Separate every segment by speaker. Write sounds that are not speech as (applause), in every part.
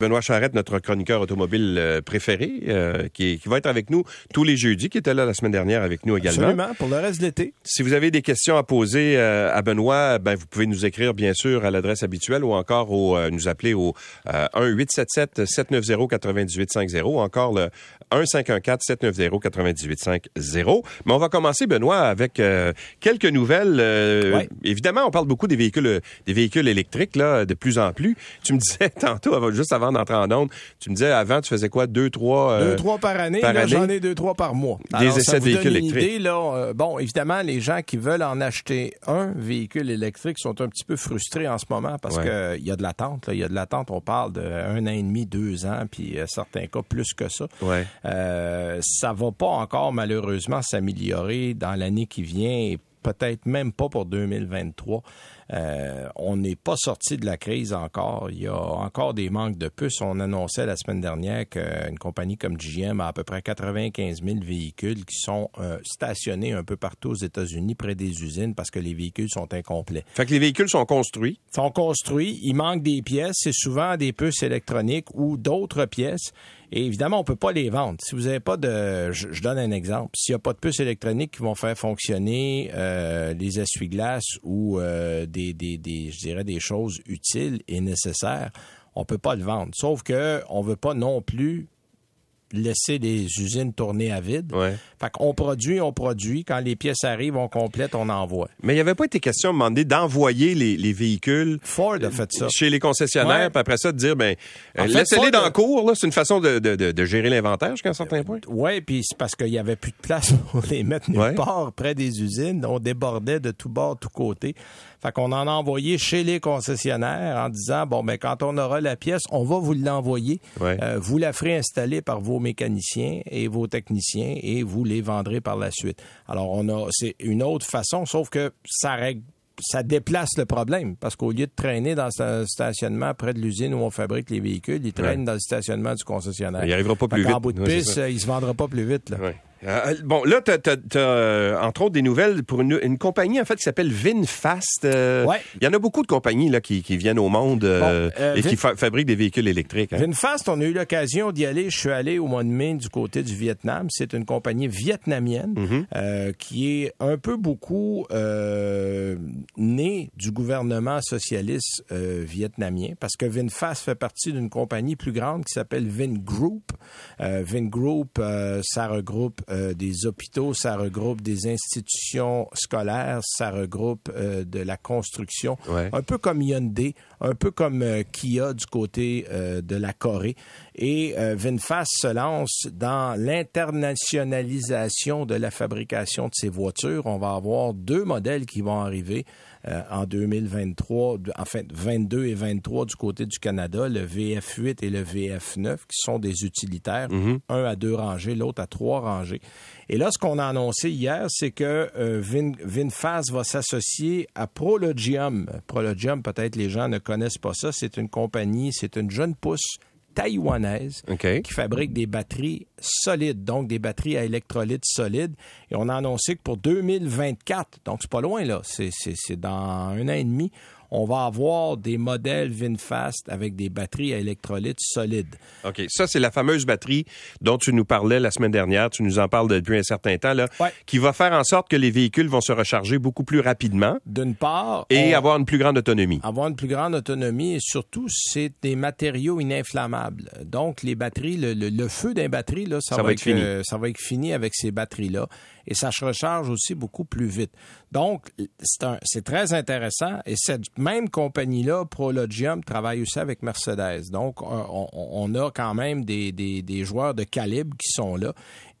Speaker 1: Benoît Charrette, notre chroniqueur automobile euh, préféré, euh, qui, qui, va être avec nous tous les jeudis, qui était là la semaine dernière avec nous également.
Speaker 2: Absolument, pour le reste de l'été.
Speaker 1: Si vous avez des questions à poser euh, à Benoît, ben, vous pouvez nous écrire bien sûr à l'adresse habituelle ou encore au, nous appeler au 1-877-790-9850 ou encore le 1-514-790-9850. Mais on va commencer, Benoît, avec quelques nouvelles. Évidemment, on parle beaucoup des véhicules, des véhicules électriques là, de plus en plus. Tu me disais (laughs) tantôt, juste avant d'entrer en onde. Tu me disais, avant, tu faisais quoi? Deux, trois...
Speaker 2: Euh, deux, trois par année. Par J'en ai deux, trois par mois.
Speaker 1: Des essais de véhicules électriques.
Speaker 2: là, euh, bon, évidemment, les gens qui veulent en acheter un véhicule électrique sont un petit peu frustrés en ce moment parce qu'il y a de l'attente. Il y a de l'attente. On parle d'un an et demi, deux ans, puis euh, certains cas plus que ça.
Speaker 1: Ouais.
Speaker 2: Euh, ça va pas encore, malheureusement, s'améliorer dans l'année qui vient et peut-être même pas pour 2023. Euh, on n'est pas sorti de la crise encore. Il y a encore des manques de puces. On annonçait la semaine dernière qu'une compagnie comme GM a à peu près 95 000 véhicules qui sont euh, stationnés un peu partout aux États-Unis près des usines parce que les véhicules sont incomplets.
Speaker 1: Fait que les véhicules sont construits.
Speaker 2: Sont construits. Il manque des pièces. C'est souvent des puces électroniques ou d'autres pièces. Et évidemment, on peut pas les vendre. Si vous n'avez pas de, je, donne un exemple. S'il n'y a pas de puces électroniques qui vont faire fonctionner euh, les essuie-glaces ou euh, des, des, des, je dirais, des choses utiles et nécessaires, on peut pas le vendre. Sauf que on veut pas non plus laisser des usines tourner à vide.
Speaker 1: Ouais.
Speaker 2: Fait qu'on produit, on produit. Quand les pièces arrivent, on complète, on envoie.
Speaker 1: Mais il n'y avait pas été question de demander d'envoyer les, les, véhicules
Speaker 2: Ford a fait ça.
Speaker 1: chez les concessionnaires, puis après ça, de dire, ben, laissez-les dans le cours. C'est une façon de, de, de, de gérer l'inventaire jusqu'à un certain point.
Speaker 2: Oui, puis c'est parce qu'il n'y avait plus de place (laughs) pour les mettre nulle part près des usines. On débordait de tous bords, tous côtés. Fait qu'on en a envoyé chez les concessionnaires en disant, bon, ben, quand on aura la pièce, on va vous l'envoyer.
Speaker 1: Euh,
Speaker 2: vous la ferez installer par vos mécaniciens et vos techniciens et vous les vendrez par la suite. Alors, on a, c'est une autre façon, sauf que ça règle ça déplace le problème parce qu'au lieu de traîner dans ce stationnement près de l'usine où on fabrique les véhicules, ils traînent dans le stationnement du concessionnaire.
Speaker 1: Il arrivera pas plus vite.
Speaker 2: En bout de piste, il se vendra pas plus vite. Là.
Speaker 1: Euh, bon, là, tu as, euh, entre autres des nouvelles pour une, une, compagnie en fait qui s'appelle VinFast. Euh,
Speaker 2: ouais.
Speaker 1: Il y en a beaucoup de compagnies là qui, qui viennent au monde et qui fabriquent des véhicules électriques. Hein.
Speaker 2: VinFast, on a eu l'occasion d'y aller. Je suis allé au mois de mai du côté du Vietnam. C'est une compagnie vietnamienne
Speaker 1: mm-hmm.
Speaker 2: qui est un peu beaucoup née du gouvernement socialiste vietnamien parce que VinFast fait partie d'une compagnie plus grande qui s'appelle Vingroup. Vingroup, ça regroupe euh, des hôpitaux, ça regroupe des institutions scolaires, ça regroupe euh, de la construction, un peu comme Hyundai, un peu comme euh, Kia du côté de la Corée. Et VinFast se lance dans l'internationalisation de la fabrication de ces voitures. On va avoir deux modèles qui vont arriver en 2023, enfin 22 et 23 du côté du Canada, le VF8 et le VF9, qui sont des utilitaires,
Speaker 1: mm-hmm.
Speaker 2: un à deux rangées, l'autre à trois rangées. Et là, ce qu'on a annoncé hier, c'est que euh, Vin, VinFast va s'associer à Prologium. Prologium, peut-être les gens ne connaissent pas ça. C'est une compagnie, c'est une jeune pousse taïwanaise qui fabrique des batteries solides, donc des batteries à électrolytes solides. Et on a annoncé que pour 2024, donc c'est pas loin là, c'est dans un an et demi, on va avoir des modèles VinFast avec des batteries à électrolytes solides.
Speaker 1: OK. Ça, c'est la fameuse batterie dont tu nous parlais la semaine dernière. Tu nous en parles depuis un certain temps, là. Qui va faire en sorte que les véhicules vont se recharger beaucoup plus rapidement.
Speaker 2: D'une part.
Speaker 1: Et avoir une plus grande autonomie.
Speaker 2: Avoir une plus grande autonomie et surtout, c'est des matériaux ininflammables. Donc, les batteries, le, feu d'un batterie, là, ça, va, être, fini. Euh, ça va être fini avec ces batteries-là. Et ça se recharge aussi beaucoup plus vite. Donc, c'est très intéressant. Et cette même compagnie-là, Prologium, travaille aussi avec Mercedes. Donc, on, a quand même des, des, joueurs de calibre qui sont là.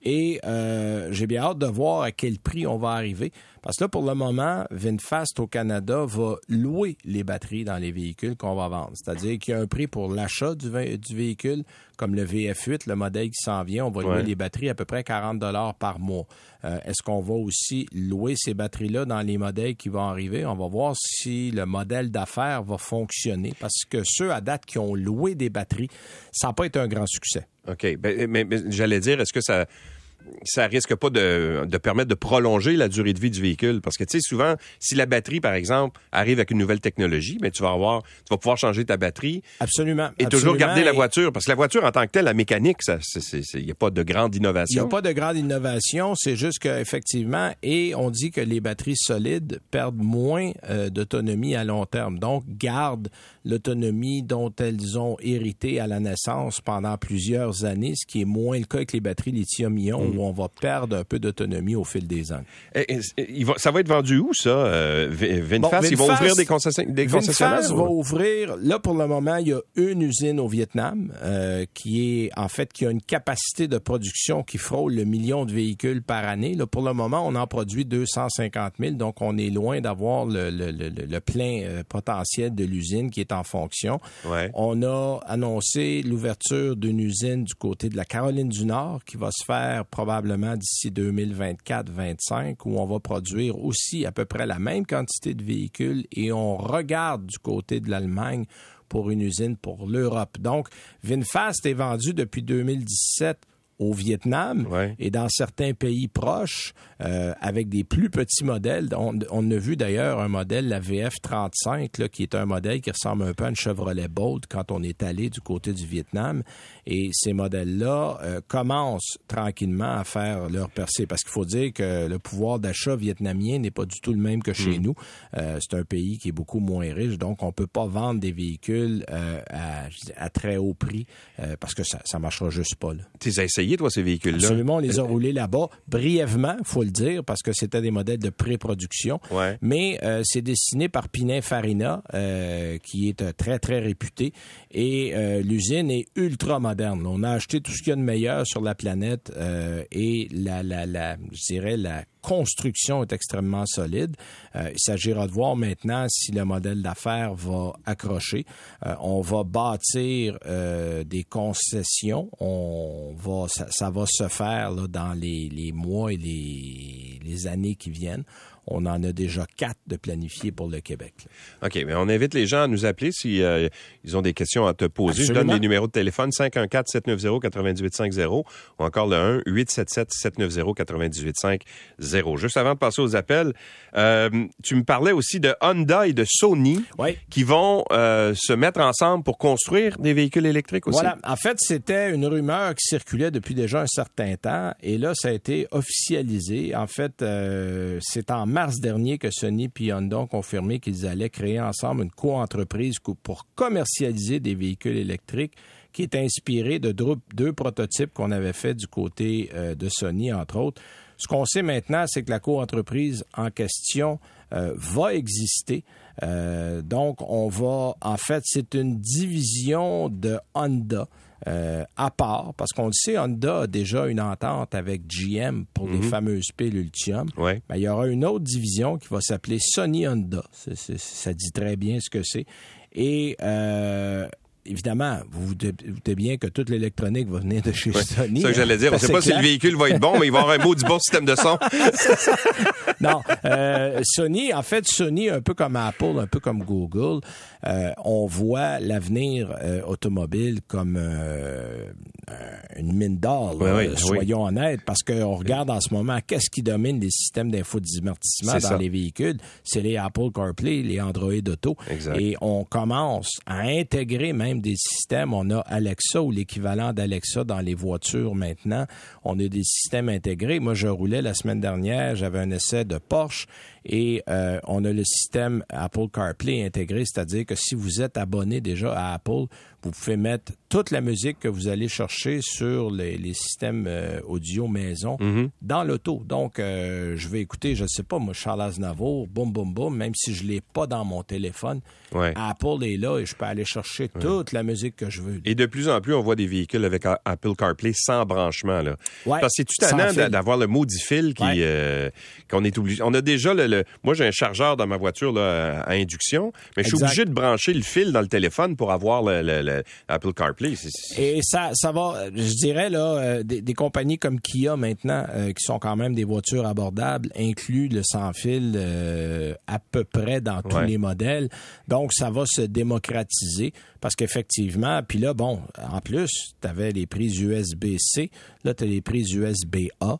Speaker 2: Et euh, j'ai bien hâte de voir à quel prix on va arriver. Parce que là, pour le moment, VinFast au Canada va louer les batteries dans les véhicules qu'on va vendre. C'est-à-dire qu'il y a un prix pour l'achat du, véhicule, comme le VF8, le modèle qui s'en vient. On va louer les batteries à peu près 40 dollars par mois. Euh, est-ce qu'on va aussi louer ces batteries-là dans les modèles qui vont arriver? On va voir si le modèle d'affaires va fonctionner. Parce que ceux à date qui ont loué des batteries, ça n'a pas été un grand succès.
Speaker 1: OK. Ben, mais j'allais dire, est-ce que ça ça risque pas de, de, permettre de prolonger la durée de vie du véhicule? Parce que, tu sais, souvent, si la batterie, par exemple, arrive avec une nouvelle technologie, mais tu vas avoir, tu vas pouvoir changer ta batterie.
Speaker 2: Absolument.
Speaker 1: Et toujours garder la voiture. Parce que la voiture, en tant que telle, la mécanique, il n'y a pas de grande innovation.
Speaker 2: Il n'y a pas de grande innovation. C'est juste qu'effectivement, et on dit que les batteries solides perdent moins euh, d'autonomie à long terme. Donc, gardent l'autonomie dont elles ont hérité à la naissance pendant plusieurs années, ce qui est moins le cas avec les batteries lithium-ion mm. où on va perdre un peu d'autonomie au fil des ans.
Speaker 1: ça va être vendu où, ça? Euh, VinFast, ils vont ouvrir des, concessionnaires? Des
Speaker 2: VinFast va ouvrir, là pour le moment, il y a une usine au Vietnam euh, qui est, en fait, qui a une capacité de production qui frôle le million de véhicules par année. Là, pour le moment, on en produit 250 000, donc on est loin d'avoir le, le, le, plein euh, potentiel de l'usine qui est en fonction. On a annoncé l'ouverture d'une usine du côté de la Caroline du Nord qui va se faire probablement d'ici 2024-25 où on va produire aussi à peu près la même quantité de véhicules et on regarde du côté de l'Allemagne pour une usine pour l'Europe. Donc, VinFast est vendu depuis 2017 au Vietnam et dans certains pays proches euh, avec des plus petits modèles. On, on a vu d'ailleurs un modèle, la VF35, là, qui est un modèle qui ressemble un peu à une Chevrolet Bolt quand on est allé du côté du Vietnam. Et ces modèles-là euh, commencent tranquillement à faire leur percée parce qu'il faut dire que le pouvoir d'achat vietnamien n'est pas du tout le même que chez hmm. nous. Euh, c'est un pays qui est beaucoup moins riche, donc on peut pas vendre des véhicules à, à, très haut prix parce que ça, ça marchera juste pas.
Speaker 1: Essayé, toi, ces véhicules-là?
Speaker 2: Absolument, on les a roulés là-bas brièvement, faut le dire, parce que c'était des modèles de pré-production. Mais euh, c'est dessiné par Pininfarina, euh, qui est euh, très, très réputé. Et l'usine est ultra moderne. On a acheté tout ce qu'il y a de meilleur sur la planète et la, la, la, je dirais, la construction est extrêmement solide. il s'agira de voir maintenant si le modèle d'affaires va accrocher. on va bâtir des concessions. On va, ça, va se faire dans les, mois et les, années qui viennent. On en a déjà quatre de planifiés pour le Québec.
Speaker 1: OK, mais on invite les gens à nous appeler s'ils euh, ont des questions à te poser. Je donne les numéros de téléphone 514-790-9850 ou encore le 1-877-790-9850. Juste avant de passer aux appels, euh, tu me parlais aussi de Honda et de Sony qui vont euh, se mettre ensemble pour construire des véhicules électriques aussi.
Speaker 2: Voilà. En fait, c'était une rumeur qui circulait depuis déjà un certain temps et là, ça a été officialisé. En fait, c'est en mars dernier que Sony et Honda ont confirmé qu'ils allaient créer ensemble une co-entreprise pour commercialiser des véhicules électriques qui est inspirée de deux prototypes qu'on avait fait du côté euh, de Sony, entre autres. Ce qu'on sait maintenant, c'est que la co-entreprise en question euh, va exister. Euh, donc, on va, en fait, c'est une division de Honda euh, à part, parce qu'on le sait, Honda a déjà une entente avec GM pour les mhm. fameuses piles Ultium. Ben, il y aura une autre division qui va s'appeler Sony Honda. ça dit très bien ce que c'est. Et euh, évidemment, vous vous doutez bien que toute l'électronique va venir de chez Sony.
Speaker 1: C'est ça que j'allais dire. On ne sait pas si le véhicule va être bon, mais il va avoir un beau du bon système de son. (laughs)
Speaker 2: non, euh, Sony, en fait, Sony, un peu comme Apple, un peu comme Google, euh, on voit l'avenir euh, automobile comme euh, une mine d'or. soyons honnêtes, parce qu'on regarde en ce moment qu'est-ce qui domine les systèmes d'infodivertissement dans les véhicules? C'est les Apple CarPlay, les Android Auto. Et on commence à intégrer même des systèmes. On a Alexa ou l'équivalent d'Alexa dans les voitures maintenant. On a des systèmes intégrés. Moi, je roulais la semaine dernière, j'avais un essai de Porsche et euh, on a le système Apple CarPlay intégré, c'est-à-dire que si vous êtes abonné déjà à Apple, vous pouvez mettre toute la musique que vous allez chercher sur les, systèmes euh, audio maison mhm. dans l'auto. Donc, euh, je vais écouter, je ne sais pas, moi, Charles Aznavour, boum, boum, boum, même si je ne l'ai pas dans mon téléphone. Apple est là et je peux aller chercher toute la musique que je veux.
Speaker 1: Et de plus en plus, on voit des véhicules avec Apple CarPlay sans branchement. Là. Parce que c'est tout à d'avoir le maudit fil qui, euh, qu'on est obligé. On a déjà le, moi, j'ai un chargeur dans ma voiture là, à induction, mais je suis obligé de brancher le fil dans le téléphone pour avoir le Apple CarPlay.
Speaker 2: Et ça, ça va je dirais là, euh, des, compagnies comme Kia maintenant, euh, qui sont quand même des voitures abordables, incluent le sans-fil euh, à peu près dans tous les modèles. Donc, ça va se démocratiser parce qu'effectivement, puis là, bon, en plus, tu avais les prises USB-C, là, tu as les prises USB-A.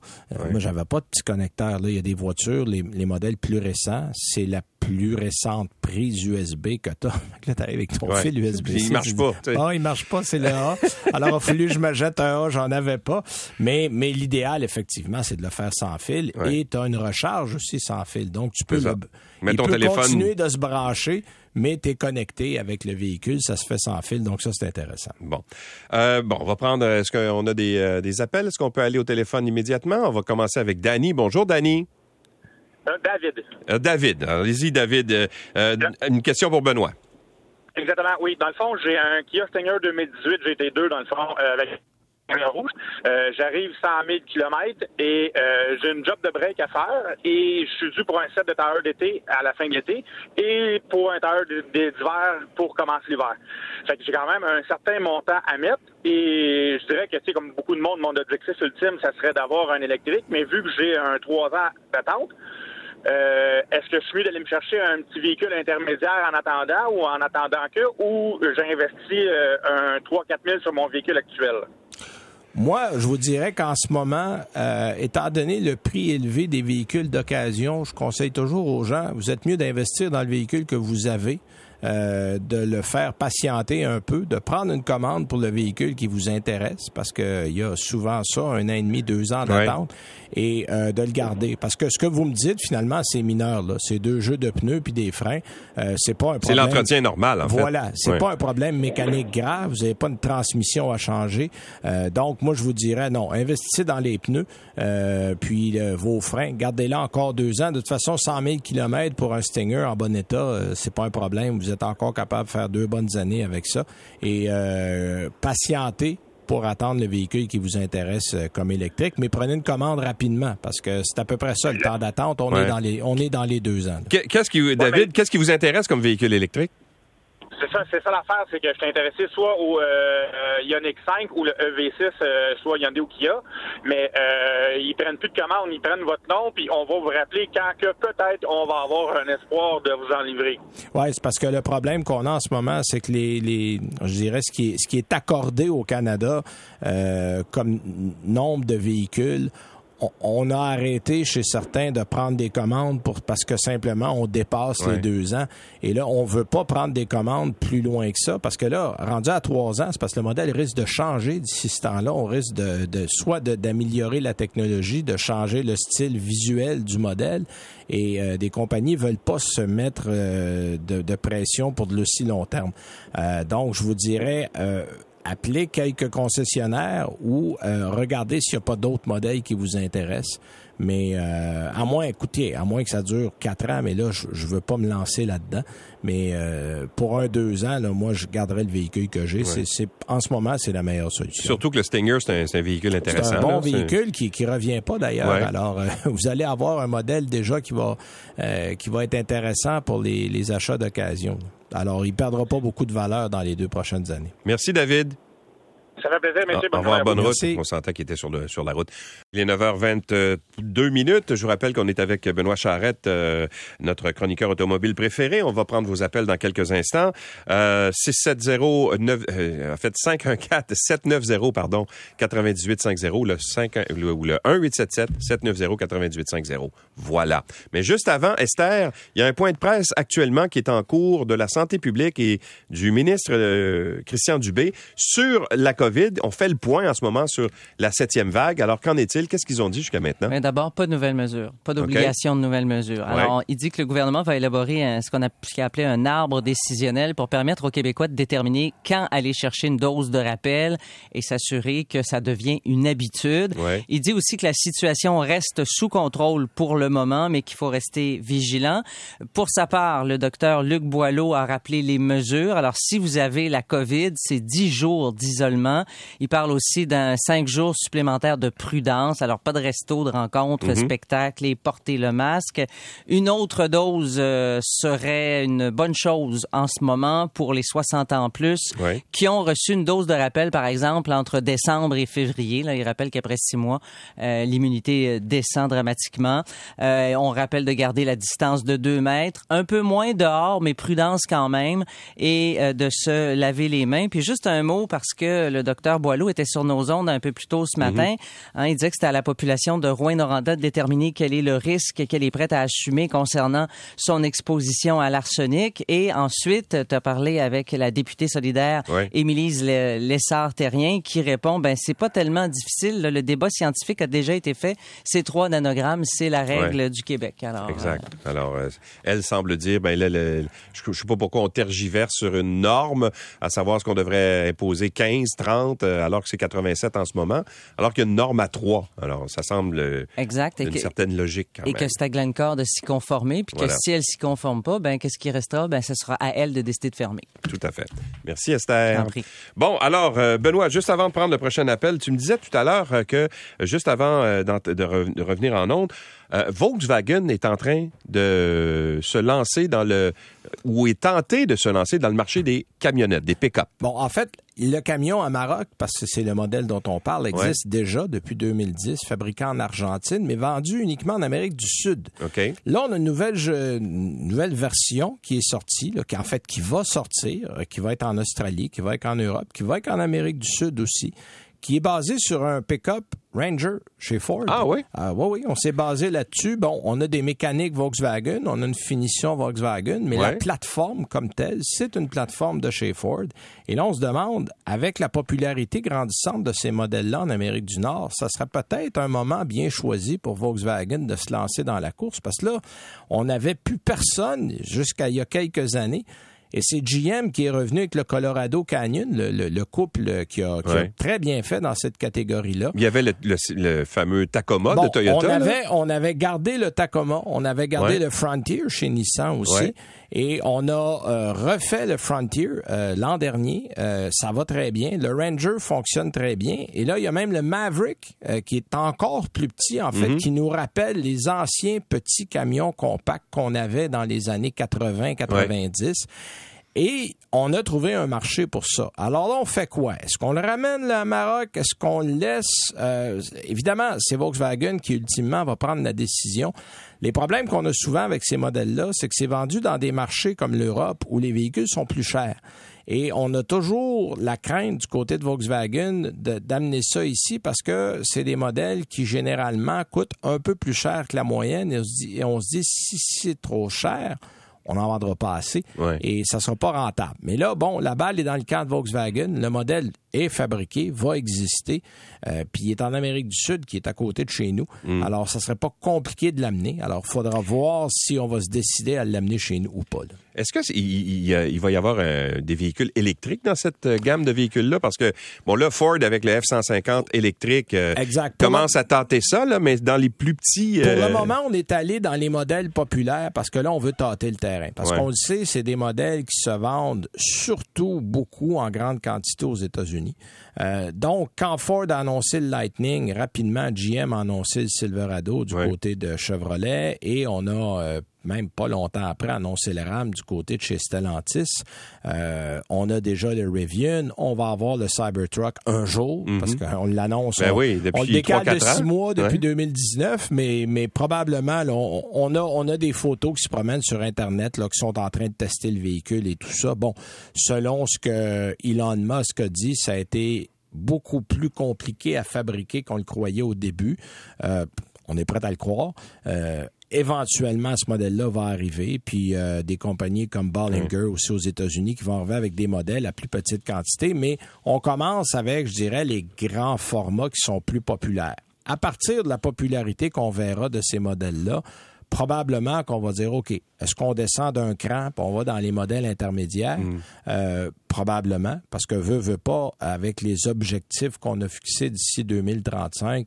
Speaker 2: Moi, j'avais pas de petit connecteur. Là, il y a des voitures, les, les modèles plus récents, c'est la plus récente prise USB que tu as. (laughs) Là, tu avec ton fil USB.
Speaker 1: Il marche pas.
Speaker 2: Ah, il marche pas, c'est le A. Alors, il a fallu que je me jette un A, j'en avais pas. Mais, mais l'idéal, effectivement, c'est de le faire sans fil. Et tu as une recharge aussi sans fil. Donc, tu peux, le, ton téléphone... continuer de se brancher mais tu es connecté avec le véhicule, ça se fait sans fil, donc ça, c'est intéressant.
Speaker 1: Bon. Euh, bon, on va prendre, est-ce qu'on a des, euh, des appels? Est-ce qu'on peut aller au téléphone immédiatement? On va commencer avec Danny. Bonjour, Danny.
Speaker 3: Euh, David.
Speaker 1: Euh, David. Allez-y, David. Euh, une question pour Benoît.
Speaker 3: Exactement, oui. Dans le fond, j'ai un Kia Stinger 2018. J'ai été deux, dans le fond, avec rouge. J'arrive 100 000 km et j'ai une job de break à faire et je suis dû pour un set de tailleurs d'été à la fin de l'été et pour un tailleur d'hiver pour commencer l'hiver. Fait que j'ai quand même un certain montant à mettre et je dirais que, tu sais, comme beaucoup de monde, mon objectif ultime, ça serait d'avoir un électrique, mais vu que j'ai un 3 ans d'attente, euh, est-ce que je suis d'aller me chercher un petit véhicule intermédiaire en attendant ou en attendant que, ou j'investis euh, un 3-4 000 sur mon véhicule actuel?
Speaker 2: Moi, je vous dirais qu'en ce moment, euh, étant donné le prix élevé des véhicules d'occasion, je conseille toujours aux gens, vous êtes mieux d'investir dans le véhicule que vous avez euh, de le faire patienter un peu, de prendre une commande pour le véhicule qui vous intéresse, parce qu'il y a souvent ça, un an et demi, deux ans d'attente, et euh, de le garder. Parce que ce que vous me dites, finalement, c'est mineur. Là. C'est deux jeux de pneus puis des freins. Euh, c'est pas un problème.
Speaker 1: C'est l'entretien normal, en
Speaker 2: voilà. C'est pas un problème mécanique grave. Vous n'avez pas une transmission à changer. donc, moi, je vous dirais, non, investissez dans les pneus, puis vos freins. Gardez-les encore deux ans. De toute façon, 100 000 km pour un Stinger en bon état, c'est pas un problème. Vous êtes encore capable de faire deux bonnes années avec ça. Et euh, patienter pour attendre le véhicule qui vous intéresse euh, comme électrique, mais prenez une commande rapidement parce que c'est à peu près ça le temps d'attente. On est dans les on est dans les deux ans.
Speaker 1: Qu'est-ce qui David, qu'est-ce qui vous intéresse comme véhicule électrique?
Speaker 3: C'est ça, c'est ça l'affaire, c'est que je suis intéressé soit au euh, euh Ioniq 5 ou le EV6, euh, soit Hyundai ou Kia, mais euh, ils prennent plus de commandes, ils prennent votre nom, puis on va vous rappeler quand que peut-être on va avoir un espoir de vous en livrer.
Speaker 2: Oui, c'est parce que le problème qu'on a en ce moment, c'est que les, les, je dirais, ce qui est, ce qui est accordé au Canada euh, comme nombre de véhicules, on a arrêté chez certains de prendre des commandes pour parce que simplement on dépasse les deux ans. Et là, on veut pas prendre des commandes plus loin que ça parce que là, rendu à trois ans, c'est parce que le modèle risque de changer d'ici ce temps-là. On risque de, de soit d'améliorer la technologie, de changer le style visuel du modèle. Et euh, des compagnies veulent pas se mettre euh, de, de, pression pour de l'aussi long terme. Euh, donc, je vous dirais appelez quelques concessionnaires ou euh, regardez s'il n'y a pas d'autres modèles qui vous intéressent. Mais euh, à moins, écoutez, à moins que ça dure quatre ans, mais là, je, ne veux pas me lancer là-dedans. Mais euh, pour un, deux ans, là, moi, je garderai le véhicule que j'ai. C'est, en ce moment, c'est la meilleure solution.
Speaker 1: Surtout que le Stinger, c'est un, véhicule intéressant.
Speaker 2: C'est un bon véhicule qui qui revient pas d'ailleurs. Alors, (laughs) vous allez avoir un modèle déjà qui va qui va être intéressant pour les, les achats d'occasion. Alors, il perdra pas beaucoup de valeur dans les deux prochaines années.
Speaker 1: Merci, David.
Speaker 3: Ça fait plaisir, merci.
Speaker 1: Au revoir, bonne route. On sentait qu'il était sur, le, sur la route. Il est 9h22 minutes. Je vous rappelle qu'on est avec Benoît Charrette, euh, notre chroniqueur automobile préféré. On va prendre vos appels dans quelques instants. Euh, 670 9, euh, en fait 514 790 pardon 9850 le 5 le, ou le 1877 790 9850. Voilà. Mais juste avant Esther, il y a un point de presse actuellement qui est en cours de la santé publique et du ministre euh, Christian Dubé sur la COVID. On fait le point en ce moment sur la septième vague. Alors qu'en est-il? Qu'est-ce qu'ils ont dit jusqu'à maintenant?
Speaker 4: D'abord, pas de nouvelles mesures, pas d'obligation de nouvelles mesures. Alors, il dit que le gouvernement va élaborer ce qu'on a, appelé un arbre décisionnel pour permettre aux Québécois de déterminer quand aller chercher une dose de rappel et s'assurer que ça devient une habitude. Il dit aussi que la situation reste sous contrôle pour le moment, mais qu'il faut rester vigilant. Pour sa part, le docteur Luc Boileau a rappelé les mesures. Alors, si vous avez la COVID, c'est 10 jours d'isolement également. Il parle aussi d'un cinq jours supplémentaires de prudence. Alors, pas de resto, de rencontres, mm-hmm. spectacles et porter le masque. Une autre dose euh, serait une bonne chose en ce moment pour les 60 ans plus qui ont reçu une dose de rappel, par exemple, entre décembre et février. Là, il rappelle qu'après six mois, euh, l'immunité euh, descend dramatiquement. on rappelle de garder la distance de deux mètres, un peu moins dehors, mais prudence quand même, et de se laver les mains. Puis juste un mot parce que le docteur Boileau était sur nos ondes un peu plus tôt ce matin. Mm-hmm. Hein, il disait que c'était à la population de Rouen-Noranda de déterminer quel est le risque qu'elle est prête à assumer concernant son exposition à l'arsenic. Et ensuite, tu as parlé avec la députée solidaire Émilise Lessard-Terrien qui répond, ben c'est pas tellement difficile. Le débat scientifique a déjà été fait. C'est trois nanogrammes, c'est la règle du Québec.
Speaker 1: Alors, exact. Euh, Alors, euh, elle semble dire, ben là, je, sais pas pourquoi on tergiverse sur une norme, à savoir ce qu'on devrait imposer 15, 30, euh, alors que c'est 87 en ce moment, alors qu'il y a une norme à 3. Alors, ça semble exact. une certaine logique.
Speaker 4: et que c'est à Glencore de s'y conformer, puis que si elle s'y conforme pas, ben qu'est-ce qui restera? Ben ce sera à elle de décider de fermer.
Speaker 1: Tout à fait. Merci Esther. Bon, alors euh, Benoît, juste avant de prendre le prochain appel, tu me disais tout à l'heure euh, que euh, juste avant de, revenir en ondes, Volkswagen est en train de se lancer dans le ou est tenté de se lancer dans le marché des camionnettes, des pick-up.
Speaker 2: Bon, en fait, le camion à Maroc, parce que c'est le modèle dont on parle, existe déjà depuis 2010, fabriqué en Argentine, mais vendu uniquement en Amérique du Sud. Là, on a une nouvelle, nouvelle version qui est sortie, qui, en fait, qui va sortir, euh, qui va être en Australie, qui va être en Europe, qui va être en Amérique du Sud aussi, qui est basé sur un pick-up Ranger chez Ford.
Speaker 1: Ah oui?
Speaker 2: Ah oui, oui, on s'est basé là-dessus. Bon, on a des mécaniques Volkswagen, on a une finition Volkswagen, mais la plateforme comme telle, c'est une plateforme de chez Ford. Et là, on se demande, avec la popularité grandissante de ces modèles-là en Amérique du Nord, ça serait peut-être un moment bien choisi pour Volkswagen de se lancer dans la course, parce que là, on n'avait plus personne jusqu'à il y a quelques années et c'est GM qui est revenu avec le Colorado Canyon, le, couple qui a, très bien fait dans cette catégorie-là.
Speaker 1: Il y avait le, fameux Tacoma de Toyota.
Speaker 2: On avait, on avait gardé le Tacoma, on avait gardé le Frontier chez Nissan aussi. Et on a euh, refait le Frontier euh, l'an dernier. Euh, ça va très bien. Le Ranger fonctionne très bien. Et là, il y a même le Maverick qui est encore plus petit, en fait, mm-hmm. qui nous rappelle les anciens petits camions compacts qu'on avait dans les années 80-90. Et on a trouvé un marché pour ça. Alors là, on fait quoi? Est-ce qu'on le ramène là, à Maroc? Est-ce qu'on le laisse? Euh, évidemment, c'est Volkswagen qui, ultimement, va prendre la décision. Les problèmes qu'on a souvent avec ces modèles-là, c'est que c'est vendu dans des marchés comme l'Europe où les véhicules sont plus chers. Et on a toujours la crainte du côté de Volkswagen d'amener ça ici parce que c'est des modèles qui généralement coûtent un peu plus cher que la moyenne et on se dit, et on se dit si c'est trop cher, on n'en vendra pas assez et ça sera pas rentable. Mais là, bon, la balle est dans le camp de Volkswagen. Le modèle est fabriqué, va exister, euh, puis il est en Amérique du Sud, qui est à côté de chez nous. Mm. Alors, ça serait pas compliqué de l'amener. Alors, il faudra voir si on va se décider à l'amener chez nous ou pas.
Speaker 1: Est-ce qu'il il, va y avoir euh, des véhicules électriques dans cette euh, gamme de véhicules-là? Parce que, bon, là, Ford, avec le F-150 électrique, commence à tâter ça, là, mais dans les plus petits...
Speaker 2: Pour le moment, on est allé dans les modèles populaires parce que là, on veut tâter le terrain. Parce qu'on le sait, c'est des modèles qui se vendent surtout beaucoup en grande quantité aux États-Unis. Euh, donc, quand Ford a annoncé le Lightning, rapidement, GM a annoncé le Silverado du côté de Chevrolet et on a euh, même pas longtemps après, annoncé le RAM du côté de chez Stellantis. Euh, on a déjà le Rivian. On va avoir le Cybertruck un jour, parce mhm. qu'on l'annonce.
Speaker 1: Ben on, oui,
Speaker 2: on le décale de six mois depuis 2019, mais, mais probablement, on, a, on a des photos qui se promènent sur Internet, là, qui sont en train de tester le véhicule et tout ça. Bon, selon ce que Elon Musk a dit, ça a été beaucoup plus compliqué à fabriquer qu'on le croyait au début. Euh, on est prêt à le croire. Euh, éventuellement, ce modèle-là va arriver. Puis euh, des compagnies comme Bollinger aussi aux États-Unis qui vont arriver avec des modèles à plus petite quantité. Mais on commence avec, je dirais, les grands formats qui sont plus populaires. À partir de la popularité qu'on verra de ces modèles-là, probablement qu'on va dire, OK, est-ce qu'on descend d'un cran, puis on va dans les modèles intermédiaires? Mm. Euh, probablement, parce que veut, veut pas, avec les objectifs qu'on a fixés d'ici 2035,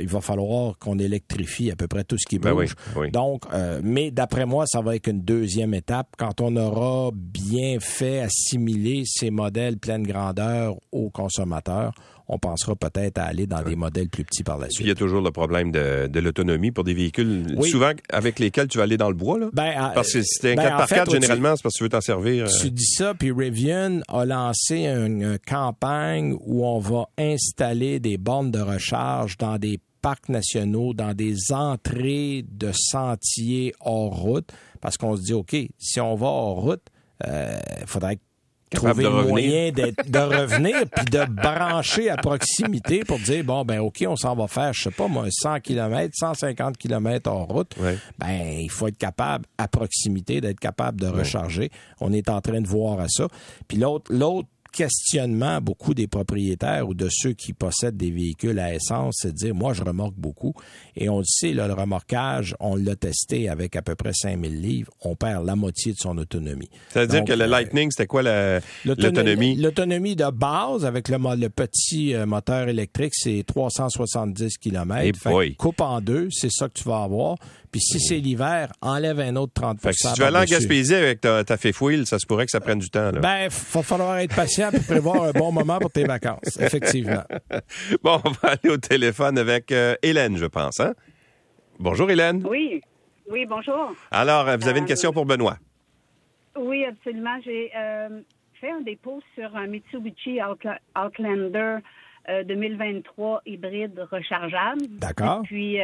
Speaker 2: il va falloir qu'on électrifie à peu près tout ce qui ben bouge. Donc, mais d'après moi, ça va être une deuxième étape quand on aura bien fait assimiler ces modèles pleine grandeur aux consommateurs on pensera peut-être à aller dans des modèles plus petits par la suite.
Speaker 1: il y a toujours le problème de, l'autonomie pour des véhicules, souvent avec lesquels tu vas aller dans le bois. Là. Ben, parce que si un 4 ben, x généralement, c'est parce que tu veux t'en servir.
Speaker 2: Tu euh. dis ça, puis Rivian a lancé une, campagne où on va installer des bornes de recharge dans des parcs nationaux, dans des entrées de sentiers hors route, parce qu'on se dit, OK, si on va hors route, il euh, faudrait trouver de moyen de revenir puis de brancher à proximité pour dire bon ben OK, on s'en va faire je sais pas moi 100 km, 150 km en route. Ben il faut être capable à proximité d'être capable de recharger. On est en train de voir à ça. Puis l'autre l'autre questionnement beaucoup des propriétaires ou de ceux qui possèdent des véhicules à essence, c'est de dire, moi, je remorque beaucoup. Et on le sait, le remorquage, on l'a testé avec à peu près 5000 livres, on perd la moitié de son autonomie.
Speaker 1: C'est-à-dire que le euh, Lightning, c'était quoi l'autonomie?
Speaker 2: L'autonomie? de base avec le, petit euh, moteur électrique, c'est 370 km. coupe en deux, c'est ça que tu vas avoir. Puis si c'est l'hiver, enlève un autre 30
Speaker 1: Si tu vas aller en Gaspésie avec ta, ta fifouille, ça se pourrait que ça prenne du temps. Là.
Speaker 2: Ben, il va falloir être patient pour prévoir un bon moment pour tes vacances, (laughs) effectivement.
Speaker 1: Bon, on va aller au téléphone avec euh, Hélène, je pense. Hein? Bonjour Hélène.
Speaker 5: Oui, oui, bonjour.
Speaker 1: Alors, vous avez une euh, question pour Benoît.
Speaker 5: Oui, absolument. J'ai euh, fait un dépôt sur un Mitsubishi Outlander 2023 hybride rechargeable.
Speaker 2: D'accord.
Speaker 5: Puis,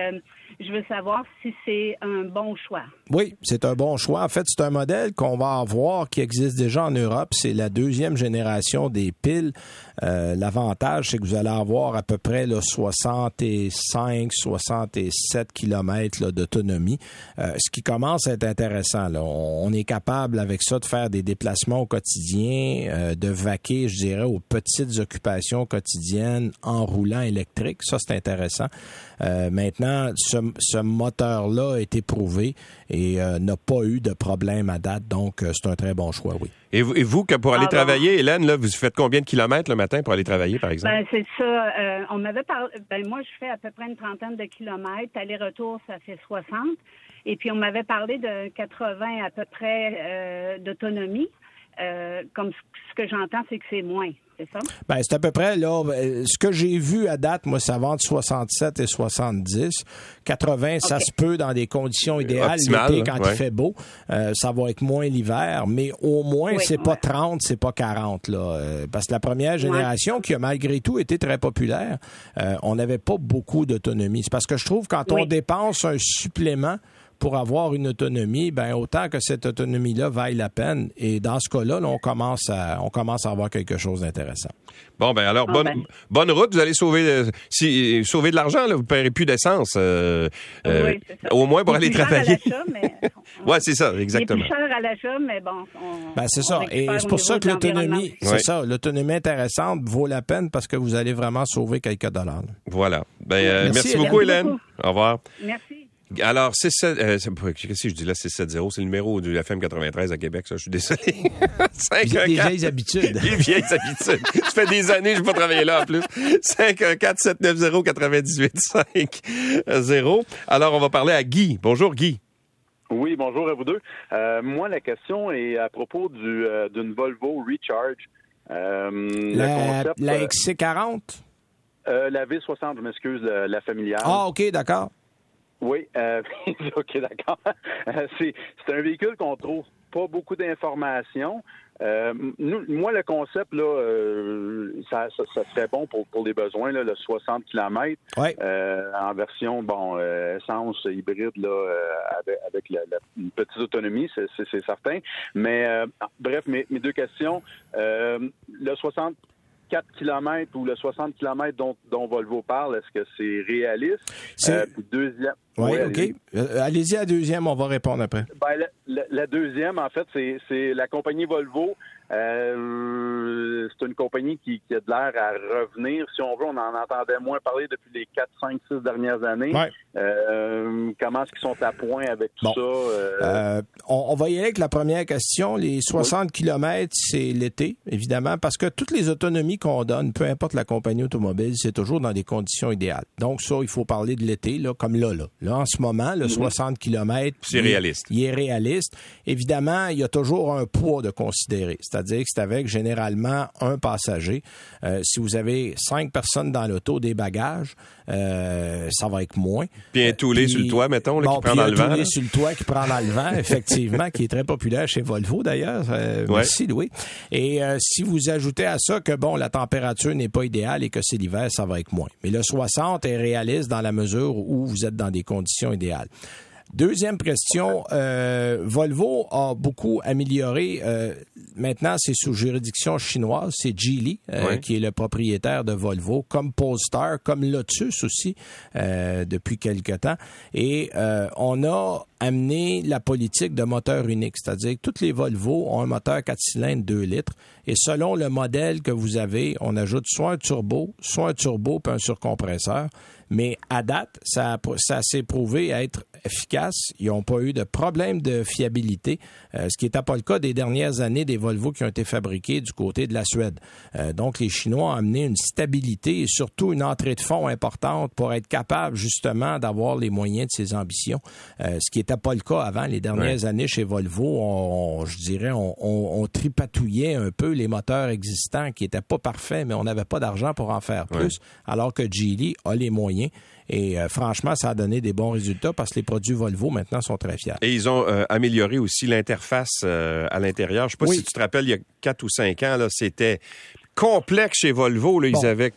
Speaker 5: je veux savoir si c'est un bon choix.
Speaker 2: Oui, c'est un bon choix. En fait, c'est un modèle qu'on va avoir qui existe déjà en Europe. C'est la deuxième génération des piles. Euh, l'avantage, c'est que vous allez avoir à peu près 65, 67 km d'autonomie, euh, ce qui commence à être intéressant. On, est capable avec ça de faire des déplacements au quotidien, euh, de vaquer, je dirais, aux petites occupations quotidiennes en roulant électrique. Ça, c'est intéressant. maintenant, ce ce, moteur-là a été prouvé et euh, n'a pas eu de problème à date. Donc, euh, c'est un très bon choix, oui.
Speaker 1: Et vous, pour aller travailler, Hélène, là, vous faites combien de kilomètres le matin pour aller travailler, par exemple?
Speaker 5: Ben, c'est ça. Euh, on m'avait parlé. Ben, moi, je fais à peu près une trentaine de kilomètres. Aller-retour, ça fait 60. Et puis, on m'avait parlé de 80 à peu près d'autonomie. comme ce que j'entends, c'est que c'est moins c'est ça?
Speaker 2: Ben, c'est à peu près, là, euh, ce que j'ai vu à date, moi, ça va entre 67 et 70. 80, ça se peut dans des conditions idéales, l'été, quand il fait beau. Euh, ça va être moins l'hiver, mais au moins, c'est pas 30, c'est pas 40, là. Euh, parce que la première génération, qui a malgré tout été très populaire, on n'avait pas beaucoup d'autonomie. C'est parce que je trouve, quand on dépense un supplément, pour avoir une autonomie, ben autant que cette autonomie-là vaille la peine. Et dans ce cas-là, on commence à on commence à avoir quelque chose d'intéressant.
Speaker 1: Bon ben alors bonne ah, ben. bonne route, vous allez sauver euh, si sauver de l'argent là, vous paierez plus d'essence euh, euh, au moins pour aller travailler. (laughs) ouais, c'est ça, exactement.
Speaker 5: C'est plus cher à l'achat, mais bon.
Speaker 2: ben c'est ça et c'est pour ça que l'autonomie, c'est ça, l'autonomie intéressante vaut la peine parce que vous allez vraiment sauver quelques dollars.
Speaker 1: Voilà. Ben merci, beaucoup Hélène. Au revoir.
Speaker 5: Merci.
Speaker 1: Alors, c'est euh, qu'est-ce que je dis là, 670, c'est le numéro du FM 93 à Québec, ça, je suis désolé. (laughs)
Speaker 2: 5, des vieilles habitudes.
Speaker 1: Des vieilles habitudes. ça fait des années que je n'ai pas travaillé là en plus. 514 790 98 0. Alors, on va parler à Guy. Bonjour, Guy.
Speaker 6: Oui, bonjour à vous deux. Euh, moi, la question est à propos du, euh, d'une Volvo Recharge.
Speaker 2: Euh, la, la XC40?
Speaker 6: la V60, je m'excuse, la familiale.
Speaker 2: Ah, OK, d'accord.
Speaker 6: Oui, euh, (laughs) ok, d'accord. Euh, c'est un véhicule qu'on trouve pas beaucoup d'informations. Euh, moi, le concept, là, euh, ça, ça, serait bon pour, pour les besoins, là, le 60 km en version, bon, essence hybride, là, avec, la, une petite autonomie, c'est certain. Mais, bref, mes, mes, deux questions. le 60 4 km ou le 60 km dont, dont Volvo parle, est-ce que c'est réaliste?
Speaker 2: Euh, Oui, OK. Euh, allez-y à la deuxième, on va répondre après.
Speaker 6: Ben, la, deuxième, en fait, c'est la compagnie Volvo. Euh, c'est une compagnie qui, a de l'air à revenir. Si on veut, on en entendait moins parler depuis les 4, 5, 6 dernières années. Euh, comment est-ce qu'ils sont à point avec tout
Speaker 2: ça? On, va y aller avec la première question. Les 60 km, c'est l'été, évidemment, parce que toutes les autonomies qu'on donne, peu importe la compagnie automobile, c'est toujours dans des conditions idéales. Donc ça, il faut parler de l'été, là, comme là, là. Là, en ce moment, le 60 mhm. km,
Speaker 1: c'est réaliste.
Speaker 2: Il est réaliste. Évidemment, il y a toujours un poids de considérer. C'est-à-dire que c'est avec généralement un passager. Euh, si vous avez cinq personnes dans l'auto, des bagages, euh, ça va être moins.
Speaker 1: Puis un toulé sur le toit, mettons, qui prend dans le vent. Un
Speaker 2: sur le toit qui prend dans le vent, (laughs) effectivement, qui est très populaire chez Volvo d'ailleurs. Euh, merci Louis. Et si vous ajoutez à ça que bon, la température n'est pas idéale et que c'est l'hiver, ça va être moins. Mais le 60 est réaliste dans la mesure où vous êtes dans des conditions idéales. Deuxième question, euh, Volvo a beaucoup amélioré. Euh, maintenant, c'est sous juridiction chinoise. C'est Geely euh, qui est le propriétaire de Volvo, comme Polestar, comme Lotus aussi depuis quelque temps. Et on a amené la politique de moteur unique, c'est-à-dire que toutes les Volvo ont un moteur 4 cylindres 2 litres. Et selon le modèle que vous avez, on ajoute soit un turbo, soit un turbo puis un surcompresseur. Mais à date, ça, ça s'est prouvé être efficace. Ils n'ont pas eu de problème de fiabilité, euh, ce qui n'était pas le cas des dernières années des Volvo qui ont été fabriqués du côté de la Suède. Euh, donc, les Chinois ont amené une stabilité et surtout une entrée de fonds importante pour être capable justement d'avoir les moyens de ses ambitions, euh, ce qui n'était pas le cas avant. Les dernières années chez Volvo, je dirais, on, on, tripatouillait un peu les moteurs existants qui n'étaient pas parfaits, mais on n'avait pas d'argent pour en faire plus, alors que Geely a les moyens. Et euh, franchement, ça a donné des bons résultats parce que les produits Volvo maintenant sont très fiers.
Speaker 1: Et ils ont euh, amélioré aussi l'interface euh, à l'intérieur. Je ne sais pas si tu te rappelles, il y a quatre ou cinq ans, là, c'était complexe chez Volvo. Là, ils avaient...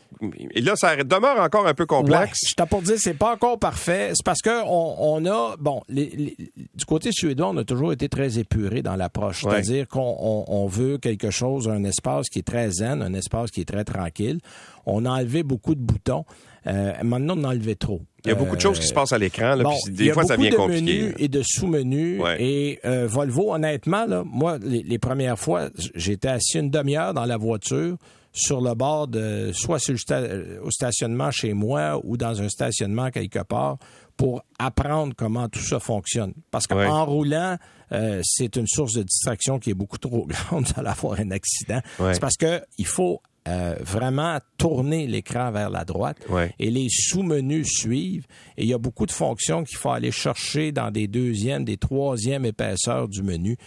Speaker 1: Et là, ça demeure encore un peu complexe.
Speaker 2: je t'ai pour dire, c'est pas encore parfait. C'est parce que on, a, bon, du côté suédois, on a toujours été très épuré dans l'approche. C'est-à-dire qu'on on, veut quelque chose, un espace qui est très zen, un espace qui est très tranquille. On a enlevé beaucoup de boutons. Euh, maintenant, on en a enlevé trop.
Speaker 1: Il y a beaucoup de choses qui se passent à l'écran. des fois, ça
Speaker 2: devient
Speaker 1: compliqué.
Speaker 2: Il y a beaucoup de menus et de sous-menus. Et euh, Volvo, honnêtement, là, moi, les, premières fois, j'étais assis une demi-heure dans la voiture sur le bord de soit sur au stationnement chez moi ou dans un stationnement quelque part pour apprendre comment tout ça fonctionne. Parce qu'en roulant, euh, c'est une source de distraction qui est beaucoup trop (laughs) grande d'aller avoir un accident. C'est parce que il faut euh, vraiment tourner l'écran vers la droite et les sous-menus suivent. Et il y a beaucoup de fonctions qu'il faut aller chercher dans des deuxièmes, des troisièmes épaisseurs du menu.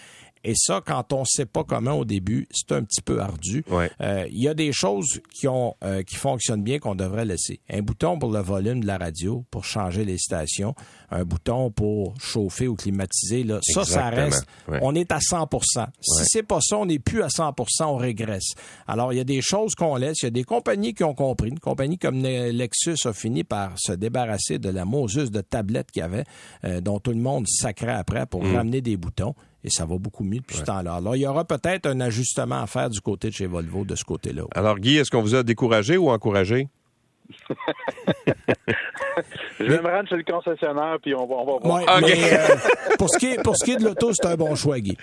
Speaker 2: Et ça, quand on ne sait pas comment au début, c'est un petit peu ardu. Euh, il y a des choses qui ont euh, qui fonctionnent bien qu'on devrait laisser. Un bouton pour le volume de la radio, pour changer les stations, un bouton pour chauffer ou climatiser. Là, ça, ça reste. On est à 100% Si c'est pas ça, on n'est plus à 100% on régresse. Alors, il y a des choses qu'on laisse. Il y a des compagnies qui ont compris. Une compagnie comme Lexus a fini par se débarrasser de la Moses de tablette qu'il y avait, euh, dont tout le monde sacrait après pour mm. ramener des boutons et ça va beaucoup mieux depuis ce temps-là. Alors, il y aura peut-être un ajustement à faire du côté de chez Volvo de ce côté-là.
Speaker 1: Alors, Guy, est-ce qu'on vous a découragé ou encouragé? (laughs) (laughs)
Speaker 6: je vais me rendre chez le concessionnaire, puis on va, on va voir.
Speaker 2: Euh, (laughs) pour, ce qui est, pour ce qui est de l'auto, c'est un bon choix, Guy.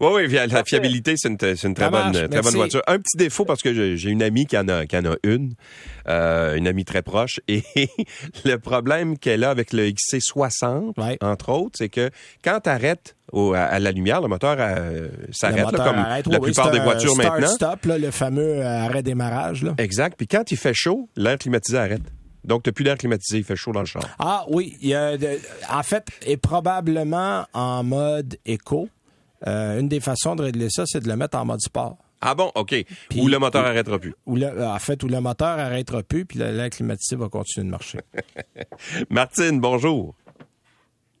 Speaker 1: Oui, oui, la fiabilité, c'est une, une, très, bonne, très bonne voiture. Un petit défaut, parce que j'ai une amie qui en a, qui en a une, euh, une amie très proche, (laughs) et le problème qu'elle a avec le XC60, entre autres, c'est que quand tu arrêtes à, la lumière, le moteur euh, s'arrête, comme la plupart des voitures maintenant.
Speaker 2: stop, le fameux euh, arrêt démarrage. Là.
Speaker 1: Exact. Puis quand il fait chaud, l'air climatisé arrête. Donc, tu n'as plus d'air climatisé, il fait chaud dans le char.
Speaker 2: Ah oui, il y a en fait, et probablement en mode éco. Euh, une des façons de régler ça, c'est de le mettre en mode sport.
Speaker 1: Ah bon, OK. Ou le moteur n'arrêtera plus.
Speaker 2: En fait, où le moteur arrêtera plus, puis l'air climatisé va continuer de marcher. (laughs)
Speaker 1: Martine, bonjour.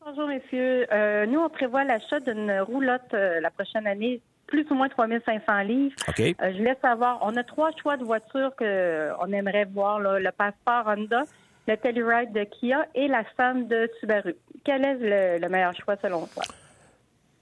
Speaker 7: Bonjour, messieurs. Euh, nous, on prévoit l'achat d'une roulotte euh, la prochaine année, plus ou moins 3500 livres. Euh, je voulais savoir, on a trois choix de voitures qu'on aimerait voir, le Passport Honda, le Telluride de Kia et la Sam de Subaru. Quel est le, meilleur choix selon toi?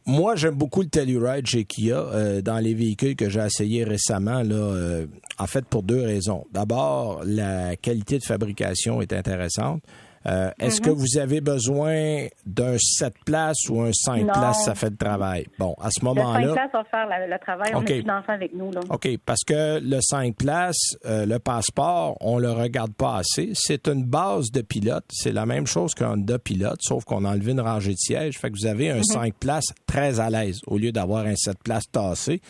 Speaker 2: Moi, j'aime beaucoup le Telluride chez Kia dans les véhicules que j'ai essayés récemment. Là, en fait, pour deux raisons. D'abord, la qualité de fabrication est intéressante. Euh, est-ce que mhm. vous avez besoin d'un 7 places ou un 5 places, ça fait le travail? Bon, à ce moment-là... Le 5
Speaker 7: places va faire le travail. On est d'enfants avec nous. Là.
Speaker 2: OK, parce que le 5 places, euh, le passeport, on le regarde pas assez. C'est une base de pilote. C'est la même chose qu'un Honda pilote, sauf qu'on a enlevé une rangée de sièges. Fait que vous avez un 5 mhm. places très à l'aise au lieu d'avoir un 7 places tassé.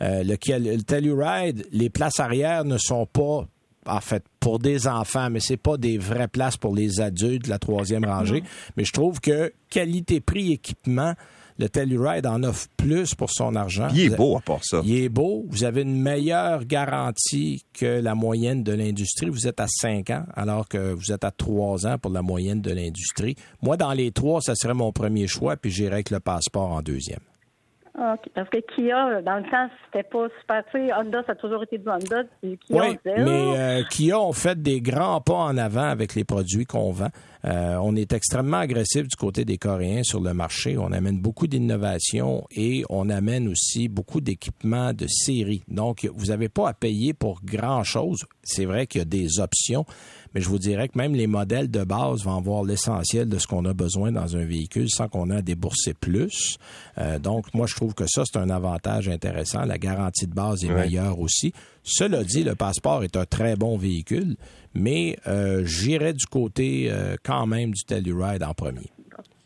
Speaker 2: Euh, le, le Telluride, les places arrière ne sont pas en fait, pour des enfants, mais c'est pas des vraies places pour les adultes, la troisième rangée. Mais je trouve que qualité-prix équipement, le Telluride en offre plus pour son argent.
Speaker 1: Il est beau à part ça.
Speaker 2: Il est beau. Vous avez une meilleure garantie que la moyenne de l'industrie. Vous êtes à 5 ans, alors que vous êtes à 3 ans pour la moyenne de l'industrie. Moi, dans les trois, ça serait mon premier choix, puis j'irais avec le passeport en deuxième.
Speaker 7: Parce que Kia, dans le temps, c'était pas super. Tu sais, Honda, ça a toujours été du Honda. Kia,
Speaker 2: oui, mais euh, Kia ont fait des grands pas en avant avec les produits qu'on vend. Euh, on est extrêmement agressif du côté des Coréens sur le marché. On amène beaucoup d'innovation et on amène aussi beaucoup d'équipements de série. Donc, vous n'avez pas à payer pour grand-chose. C'est vrai qu'il y a des options, mais je vous dirais que même les modèles de base vont avoir l'essentiel de ce qu'on a besoin dans un véhicule sans qu'on ait à débourser plus. Euh, donc, moi, je trouve que ça, c'est un avantage intéressant. La garantie de base est meilleure aussi. Cela dit, le passeport est un très bon véhicule, mais euh, j'irai du côté euh, quand même du Telluride en premier.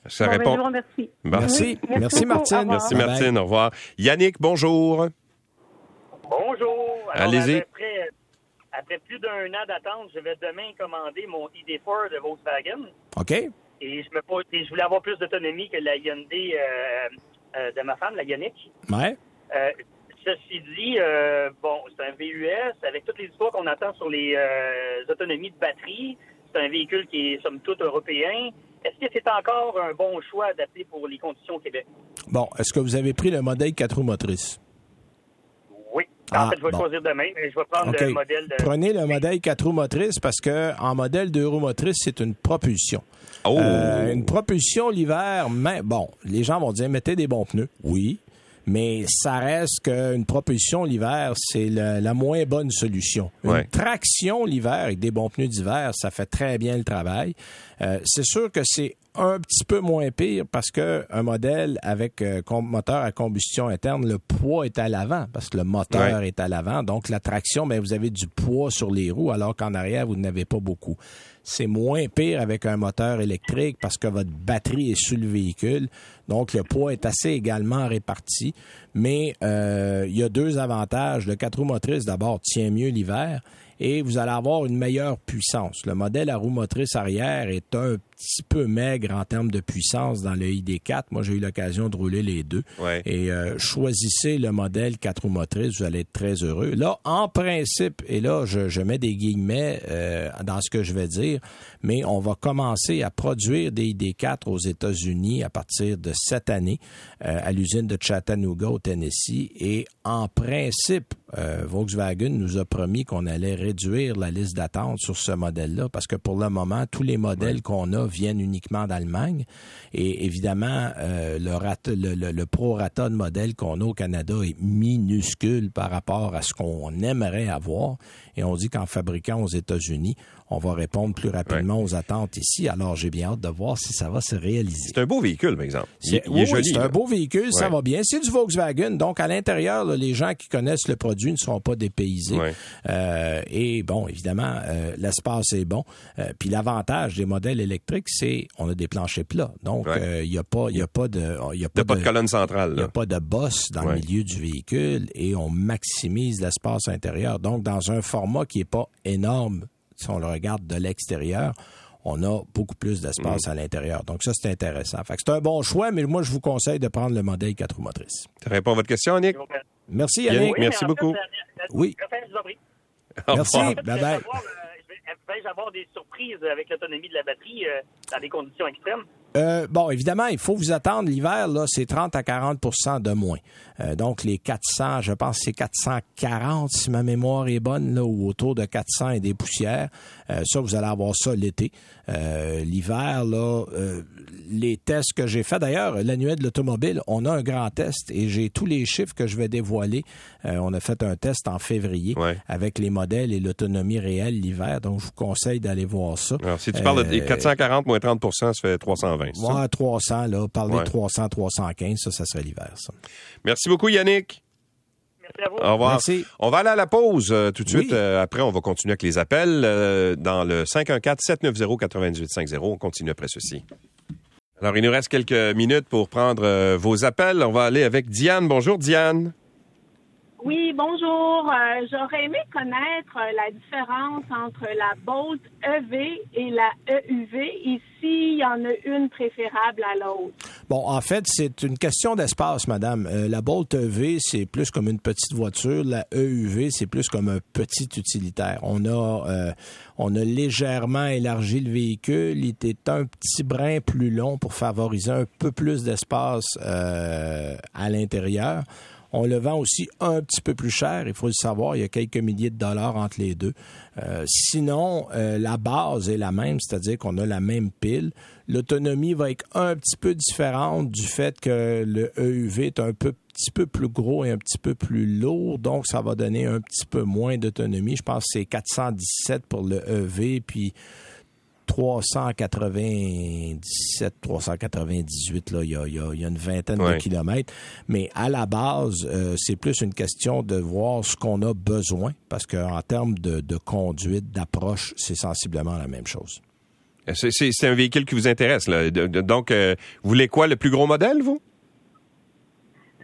Speaker 1: Ça ben, répond.
Speaker 7: Merci.
Speaker 2: Merci. Merci, Martine.
Speaker 1: Merci, Martine. Au revoir. Yannick, bonjour.
Speaker 8: Bonjour.
Speaker 1: Allez-y.
Speaker 8: Après, plus d'un an d'attente, je vais demain commander mon ID4 de Volkswagen.
Speaker 2: OK.
Speaker 8: Et je, me, je voulais avoir plus d'autonomie que la Hyundai euh, de ma femme, la Yannick.
Speaker 2: Ouais.
Speaker 8: Ceci dit, euh, bon, c'est un VUS avec toutes les histoires qu'on attend sur les euh, autonomies de batterie. C'est un véhicule qui est somme toute européen. Est-ce que c'est encore un bon choix adapté pour les conditions au Québec?
Speaker 2: Bon, est-ce que vous avez pris le modèle 4 roues motrices?
Speaker 8: Oui. en ah, fait, je vais choisir demain, mais je vais prendre le modèle de...
Speaker 2: Prenez le modèle 4 roues motrices parce que en modèle 2 roues motrices, c'est une propulsion.
Speaker 1: Oh.
Speaker 2: Euh, une propulsion l'hiver, mais bon, les gens vont dire mettez des bons pneus. Oui mais ça reste qu'une propulsion l'hiver, c'est la moins bonne solution. Une traction l'hiver avec des bons pneus d'hiver, ça fait très bien le travail. Euh, c'est sûr que c'est un petit peu moins pire parce que un modèle avec euh, moteur à combustion interne, le poids est à l'avant parce que le moteur est à l'avant. Donc la traction, ben, vous avez du poids sur les roues alors qu'en arrière, vous n'avez pas beaucoup. C'est moins pire avec un moteur électrique parce que votre batterie est sur le véhicule. Donc, le poids est assez également réparti. Mais euh, il y a deux avantages. Le 4 roues motrices, d'abord, tient mieux l'hiver et vous allez avoir une meilleure puissance. Le modèle à roue motrice arrière est un petit peu maigre en termes de puissance dans le ID4. Moi, j'ai eu l'occasion de rouler les deux. Et euh, choisissez le modèle 4 roues motrices, vous allez être très heureux. Là, en principe, et là, je, mets des guillemets euh, dans ce que je vais dire, mais on va commencer à produire des ID4 aux États-Unis à partir de cette année euh, à l'usine de Chattanooga au Tennessee. Et en principe, Volkswagen nous a promis qu'on allait réduire la liste d'attente sur ce modèle-là parce que pour le moment, tous les modèles qu'on a viennent uniquement d'Allemagne. Et évidemment, euh, le, pro-rata de modèle qu'on a au Canada est minuscule par rapport à ce qu'on aimerait avoir. Et on dit qu'en fabriquant aux États-Unis, on va répondre plus rapidement aux attentes ici. Alors, j'ai bien hâte de voir si ça va se réaliser.
Speaker 1: C'est un beau véhicule, par exemple.
Speaker 2: C'est, oui, C'est un beau véhicule, ça va bien. C'est du Volkswagen. Donc, à l'intérieur, les gens qui connaissent le produit ne seront pas dépaysés. Euh, et bon, évidemment, euh, l'espace est bon. Euh, puis l'avantage des modèles électriques, c'est on a des planchers plats. Donc, il n'y a pas, il a pas de,
Speaker 1: il a pas, de, colonne centrale.
Speaker 2: Il n'y a pas de bosse dans le milieu du véhicule et on maximise l'espace intérieur. Donc, dans un format qui est pas énorme si on le regarde de l'extérieur, on a beaucoup plus d'espace mm. à l'intérieur. Donc ça, c'est intéressant. Fait c'est un bon choix, mais moi, je vous conseille de prendre le modèle 4 roues motrices.
Speaker 1: Ça répond à votre question, Nick?
Speaker 2: Merci, Yannick.
Speaker 1: merci beaucoup.
Speaker 2: oui. Merci. Bye
Speaker 8: euh, Vais-je avoir des surprises avec l'autonomie de la batterie euh, dans des conditions extrêmes?
Speaker 2: Euh, bon, évidemment, il faut vous attendre. L'hiver, là, c'est 30 à 40% de moins. Euh, donc, les 400, je pense c'est 440, si ma mémoire est bonne, là, ou autour de 400 et des poussières. Euh, ça, vous allez avoir ça l'été. L'hiver, là, les tests que j'ai faits, d'ailleurs, l'annuel de l'automobile, on a un grand test et j'ai tous les chiffres que je vais dévoiler. on a fait un test en février avec les modèles et l'autonomie réelle l'hiver. Donc, je vous conseille d'aller voir ça.
Speaker 1: Alors, si tu parles de 440 moins 30% ça fait 320.
Speaker 2: Ouais, 300, là. Parler de 300, 315, ça, ça serait l'hiver, ça.
Speaker 1: Merci beaucoup, Yannick.
Speaker 8: Merci à vous.
Speaker 1: Au revoir.
Speaker 2: Merci.
Speaker 1: On va aller à la pause euh, tout de suite. Euh, après, on va continuer avec les appels euh, dans le 514-790-9850. On continue après ceci. Alors, il nous reste quelques minutes pour prendre vos appels. On va aller avec Diane. Bonjour, Diane.
Speaker 5: Oui, bonjour. Euh, j'aurais aimé connaître euh, la différence entre la Bolt EV et la EUV et s'il y en a une préférable à l'autre.
Speaker 2: Bon, en fait, c'est une question d'espace, madame. Euh, la Bolt EV, c'est plus comme une petite voiture. La EUV, c'est plus comme un petit utilitaire. On a, on a légèrement élargi le véhicule. Il était un petit brin plus long pour favoriser un peu plus d'espace à l'intérieur. On le vend aussi un petit peu plus cher, il faut le savoir, il y a quelques milliers de dollars entre les deux. Euh, sinon, euh, la base est la même, c'est-à-dire qu'on a la même pile. L'autonomie va être un petit peu différente du fait que le EUV est un petit peu plus gros et un petit peu plus lourd, donc ça va donner un petit peu moins d'autonomie. Je pense que c'est 417 pour le EV, puis 397, 398, là, il y a, une vingtaine de kilomètres. Mais à la base, euh, c'est plus une question de voir ce qu'on a besoin, parce qu'en termes de, conduite, d'approche, c'est sensiblement la même chose.
Speaker 1: C'est un véhicule qui vous intéresse. Là. Donc, euh, vous voulez quoi, le plus gros modèle, vous?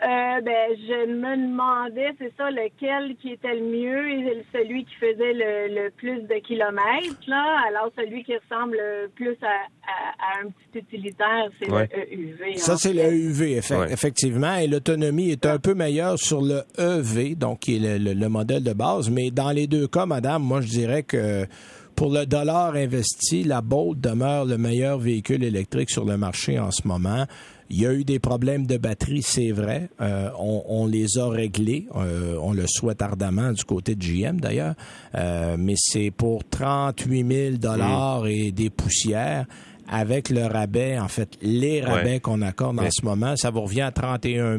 Speaker 5: Euh, ben, je me demandais, c'est ça, lequel qui était le mieux, et celui qui faisait le, plus de kilomètres, là. Alors, celui qui ressemble plus à, un petit utilitaire, c'est le EUV.
Speaker 2: Ça, c'est le EUV, effectivement. Et l'autonomie est un peu meilleure sur le EV, donc qui est le, modèle de base. Mais dans les deux cas, madame, moi, je dirais que pour le dollar investi, la Bolt demeure le meilleur véhicule électrique sur le marché en ce moment. Il y a eu des problèmes de batterie, c'est vrai. Euh, on, les a réglés. Euh, on le souhaite ardemment du côté de GM d'ailleurs. Euh, mais c'est pour 38 000 dollars et des poussières avec le rabais, en fait, les rabais qu'on accorde en ce moment, ça vous revient à 31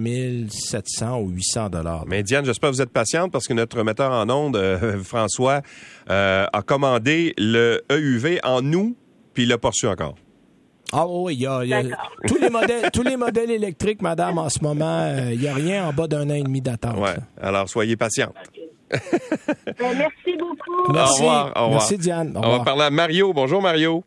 Speaker 2: 700 ou 800 dollars.
Speaker 1: Mais Diane, j'espère que vous êtes patiente parce que notre metteur en ondes, (laughs) François, a commandé le EUV en nous, puis il l'a pas reçu encore.
Speaker 2: Ah oui, il y a, tous les modèles, tous les modèles électriques, madame, en ce moment, euh, il n'y a rien en bas d'un an et demi d'attente.
Speaker 1: Ouais. Alors soyez patiente.
Speaker 5: Ben, merci beaucoup.
Speaker 2: Merci. Au revoir. Au revoir. Merci Diane.
Speaker 1: On va parler à Mario. Bonjour Mario.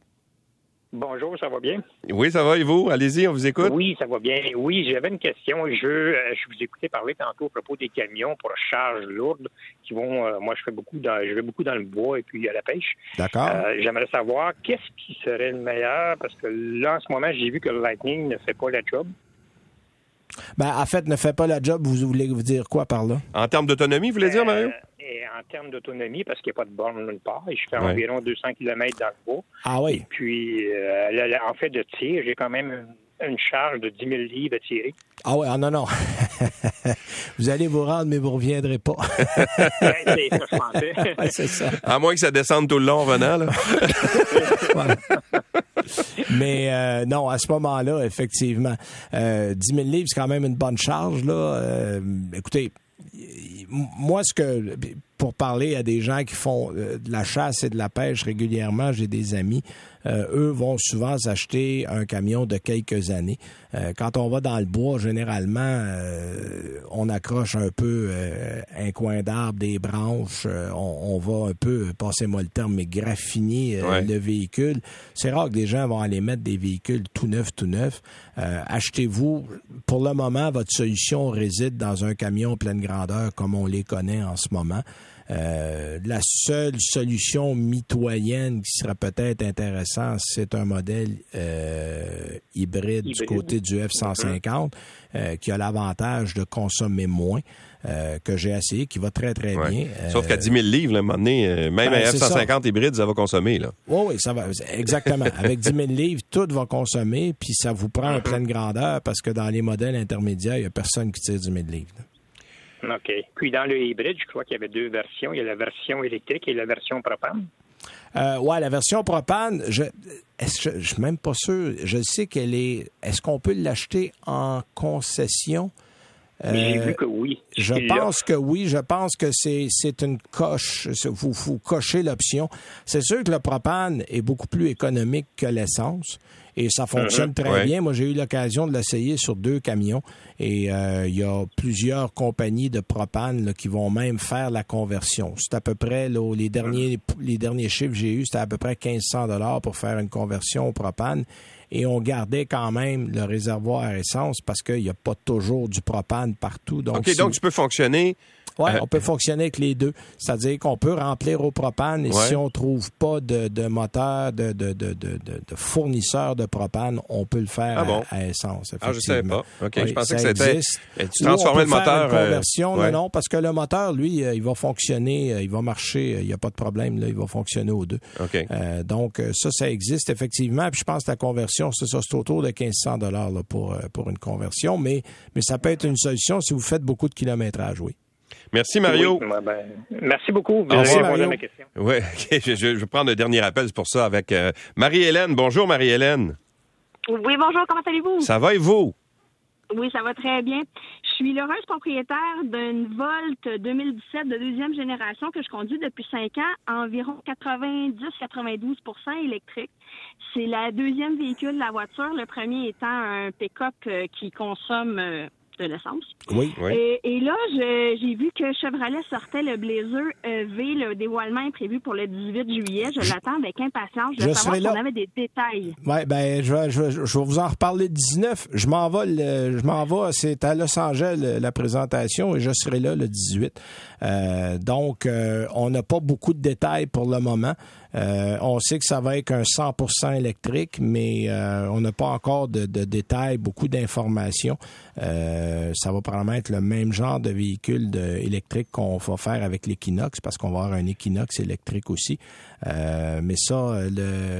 Speaker 9: Bonjour, ça va bien?
Speaker 1: Oui, ça va, et vous? Allez-y, on vous écoute.
Speaker 9: Oui, ça va bien. Oui, j'avais une question. Je, euh, je vous écoutais parler tantôt à propos des camions pour charge lourde qui vont. Euh, moi, je fais beaucoup dans, je vais beaucoup dans le bois et puis à la pêche.
Speaker 2: D'accord.
Speaker 9: Euh, j'aimerais savoir qu'est-ce qui serait le meilleur? Parce que là, en ce moment, j'ai vu que le Lightning ne fait pas la job.
Speaker 2: Ben, en fait, ne fait pas la job, vous voulez vous dire quoi par là?
Speaker 1: En termes d'autonomie, vous voulez dire, Mario?
Speaker 9: En termes d'autonomie, parce qu'il n'y a pas de borne nulle part, et je fais environ 200 km dans le bois.
Speaker 2: Ah oui?
Speaker 9: Et puis, euh, en fait de tir, j'ai quand même une, charge de 10 000 livres à tirer.
Speaker 2: Ah oui, ah non, non. (laughs) vous allez vous rendre, mais vous ne reviendrez pas. (laughs)
Speaker 9: c'est ça, je pensais. (laughs)
Speaker 2: c'est ça.
Speaker 1: À moins que ça descende tout le long en venant, là.
Speaker 2: Mais euh, non, à ce moment-là, effectivement, euh, 10 000 livres, c'est quand même une bonne charge. Là. Euh, écoutez, moi, ce que pour parler à des gens qui font euh, de la chasse et de la pêche régulièrement, j'ai des amis euh, eux vont souvent s'acheter un camion de quelques années. Euh, quand on va dans le bois, généralement, euh, on accroche un peu un coin d'arbre, des branches, on, va un peu, passez-moi le terme, mais graffiner le véhicule. C'est rare que des gens vont aller mettre des véhicules tout neufs, tout neufs. Achetez-vous, pour le moment, votre solution réside dans un camion pleine grandeur comme on les connaît en ce moment. Euh, la seule solution mitoyenne qui serait peut-être intéressante, c'est un modèle euh, hybride, du côté du F-150 euh, qui a l'avantage de consommer moins. que j'ai essayé, qui va très, très bien.
Speaker 1: Sauf qu'à 10 000 livres, à un moment donné, même ben, un F-150 hybride, ça va consommer. Là.
Speaker 2: Oui, oui, ça va. Exactement. (laughs) Avec 10 000 livres, tout va consommer, puis ça vous prend un pleine grandeur parce que dans les modèles intermédiaires, il n'y a personne qui tire 10 000 livres.
Speaker 9: OK. Puis dans le hybride, je crois qu'il y avait deux versions. Il y a la version électrique et la version propane.
Speaker 2: Euh, ouais, la version propane, je, je, je suis même pas sûr. Je sais qu'elle est. Est-ce qu'on peut l'acheter en concession?
Speaker 9: J'ai vu que oui.
Speaker 2: Je pense que oui. Je pense que c'est, c'est une coche. Vous, vous cochez l'option. C'est sûr que le propane est beaucoup plus économique que l'essence et ça fonctionne mhm. très bien. Moi, j'ai eu l'occasion de l'essayer sur deux camions et euh, il y a plusieurs compagnies de propane qui vont même faire la conversion. C'est à peu près les derniers les derniers chiffres que j'ai eus, c'était à peu près 1500 dollars pour faire une conversion au propane et on gardait quand même le réservoir à essence parce qu'il n'y a pas toujours du propane partout.
Speaker 1: Donc, OK, donc tu peux fonctionner
Speaker 2: oui, euh, on peut fonctionner avec les deux. C'est-à-dire qu'on peut remplir au propane et si on trouve pas de, de moteur, de, de, de, de, fournisseur de propane, on peut le faire
Speaker 1: ah
Speaker 2: à, essence.
Speaker 1: Ah, je savais pas. OK, je pensais que c'était... Tu transformais le moteur...
Speaker 2: Une euh, conversion, non, non, parce que le moteur, lui, euh, il va fonctionner, il va marcher, il n'y a pas de problème, là, il va fonctionner aux deux.
Speaker 1: OK.
Speaker 2: donc, ça, ça existe effectivement. Puis je pense que la conversion, c'est ça, c'est autour de 1500 dollars pour, pour une conversion, mais, mais ça peut être une solution si vous faites beaucoup de kilométrage, oui.
Speaker 1: Merci, Mario.
Speaker 9: Ben, merci beaucoup.
Speaker 1: Merci, Mario. Oui, (laughs) je, je, vais prendre le dernier appel pour ça avec euh, Marie-Hélène. Bonjour, Marie-Hélène.
Speaker 10: Oui, bonjour, comment allez-vous?
Speaker 1: Ça va et vous?
Speaker 10: Oui, ça va très bien. Je suis l'heureuse propriétaire d'une Volt 2017 de deuxième génération que je conduis depuis cinq ans, environ 90-92% électrique. C'est la deuxième véhicule de la voiture, le premier étant un pick-up euh, qui consomme euh, de l'essence.
Speaker 2: Oui,
Speaker 10: oui. Et, là, j'ai vu que Chevrolet sortait le Blazer EV. Le dévoilement est prévu pour le 18 juillet. Je l'attends avec impatience. Je, veux savoir si on avait des détails.
Speaker 2: Oui, ben, je, je, je, vais vous en reparler le 19. Je m'en vais, je m'en vais. C'est à Los Angeles la présentation et je serai là le 18. Euh, donc, euh, on n'a pas beaucoup de détails pour le moment. Euh, on sait que ça va être un 100% électrique, mais euh, on n'a pas encore de, détails, beaucoup d'informations. Euh, ça va probablement être le même genre de véhicule électrique qu'on va faire avec l'Equinox, parce qu'on va avoir un Equinox électrique aussi. mais ça,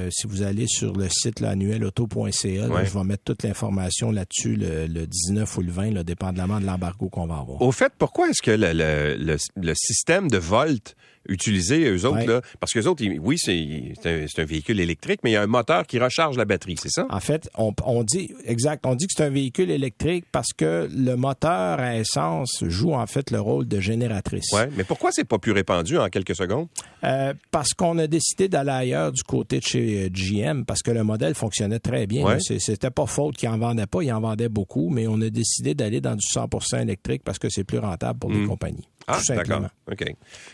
Speaker 2: si vous allez sur le site annuelauto.ca, je vais mettre toute l'information là-dessus le, 19 ou le 20, là, dépendamment de l'embargo qu'on va avoir.
Speaker 1: Au fait, pourquoi est-ce que le, le système de Volt utiliser, eux autres, là, parce que eux autres, oui, c'est un, un, véhicule électrique, mais il y a un moteur qui recharge la batterie, c'est ça?
Speaker 2: En fait, on, on, dit, exact, on dit que c'est un véhicule électrique parce que le moteur à essence joue en fait le rôle de génératrice.
Speaker 1: Oui, mais pourquoi c'est pas plus répandu en quelques secondes?
Speaker 2: Euh, parce qu'on a décidé d'aller ailleurs du côté de chez euh, GM, parce que le modèle fonctionnait très bien. Ouais. C'était pas faute qu'il en vendait pas, il en vendait beaucoup, mais on a décidé d'aller dans du 100% électrique parce que c'est plus rentable pour les hmm. compagnies.
Speaker 1: Ah, d'accord. OK.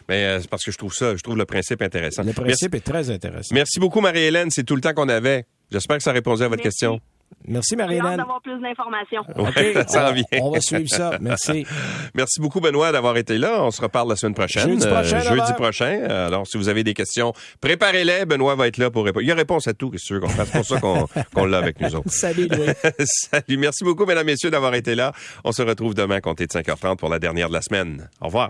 Speaker 1: Mais euh, c'est parce que je trouve ça, je trouve le principe intéressant.
Speaker 2: Le principe est très intéressant.
Speaker 1: Merci beaucoup, Marie-Hélène. C'est tout le temps qu'on avait. J'espère que ça répondait à votre question.
Speaker 2: Merci, Marie-Hélène.
Speaker 10: d'avoir plus d'informations. (laughs)
Speaker 1: ça
Speaker 2: on, on, va suivre ça. Merci. (laughs)
Speaker 1: Merci beaucoup, Benoît, d'avoir été là. On se reparle la semaine prochaine.
Speaker 2: Jeudi prochain.
Speaker 1: Euh, jeudi prochain. Alors, si vous avez des questions, préparez-les. Benoît va être là pour répondre. Il y a réponse à tout, que qu'on fasse. C'est pour ça (laughs) qu'on l'a avec nous autres.
Speaker 2: Salut, Louis.
Speaker 1: Salut. Merci beaucoup, mesdames, messieurs, d'avoir été là. On se retrouve demain, compté de 5h30 pour la dernière de la semaine. Au revoir.